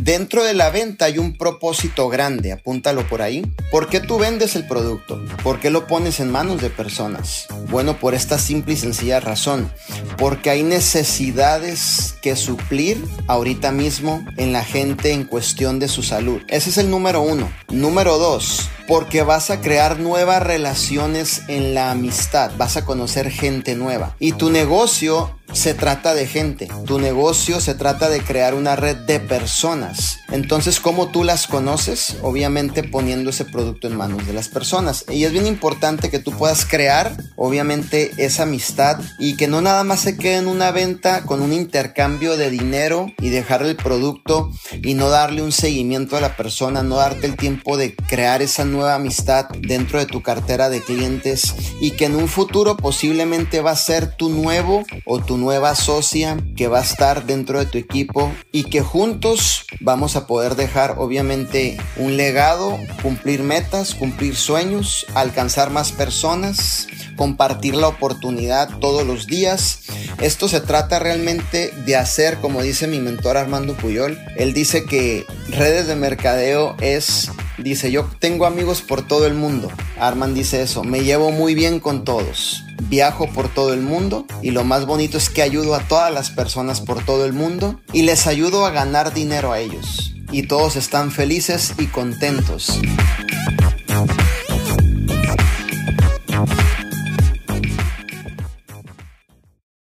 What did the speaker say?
Dentro de la venta hay un propósito grande, apúntalo por ahí. ¿Por qué tú vendes el producto? ¿Por qué lo pones en manos de personas? Bueno, por esta simple y sencilla razón, porque hay necesidades que suplir ahorita mismo en la gente en cuestión de su salud. Ese es el número uno. Número dos, porque vas a crear nuevas relaciones en la amistad, vas a conocer gente nueva. Y tu negocio se trata de gente, tu negocio se trata de crear una red de personas. Entonces, ¿cómo tú las conoces? Obviamente poniendo ese producto en manos de las personas. Y es bien importante que tú puedas crear, obviamente, esa amistad y que no nada más se quede en una venta con un intercambio de dinero y dejarle el producto y no darle un seguimiento a la persona, no darte el tiempo de crear esa nueva amistad dentro de tu cartera de clientes y que en un futuro posiblemente va a ser tu nuevo o tu nueva socia que va a estar dentro de tu equipo y que juntos vamos a poder dejar obviamente un legado, cumplir metas, cumplir sueños, alcanzar más personas, compartir la oportunidad todos los días. Esto se trata realmente de hacer, como dice mi mentor Armando Puyol, él dice que redes de mercadeo es Dice, yo tengo amigos por todo el mundo. Arman dice eso, me llevo muy bien con todos. Viajo por todo el mundo y lo más bonito es que ayudo a todas las personas por todo el mundo y les ayudo a ganar dinero a ellos. Y todos están felices y contentos.